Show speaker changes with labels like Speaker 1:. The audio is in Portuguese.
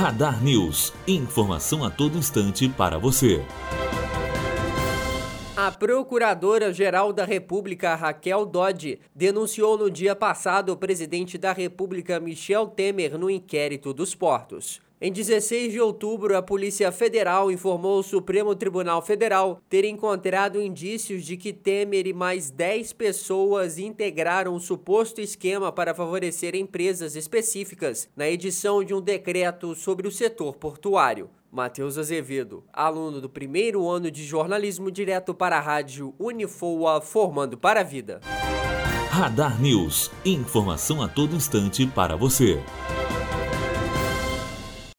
Speaker 1: Radar News. Informação a todo instante para você.
Speaker 2: A Procuradora-Geral da República, Raquel Dodge, denunciou no dia passado o presidente da República, Michel Temer, no inquérito dos portos. Em 16 de outubro, a Polícia Federal informou ao Supremo Tribunal Federal ter encontrado indícios de que Temer e mais 10 pessoas integraram um suposto esquema para favorecer empresas específicas na edição de um decreto sobre o setor portuário. Matheus Azevedo, aluno do primeiro ano de jornalismo direto para a rádio Unifoa, formando para a vida.
Speaker 1: Radar News. Informação a todo instante para você.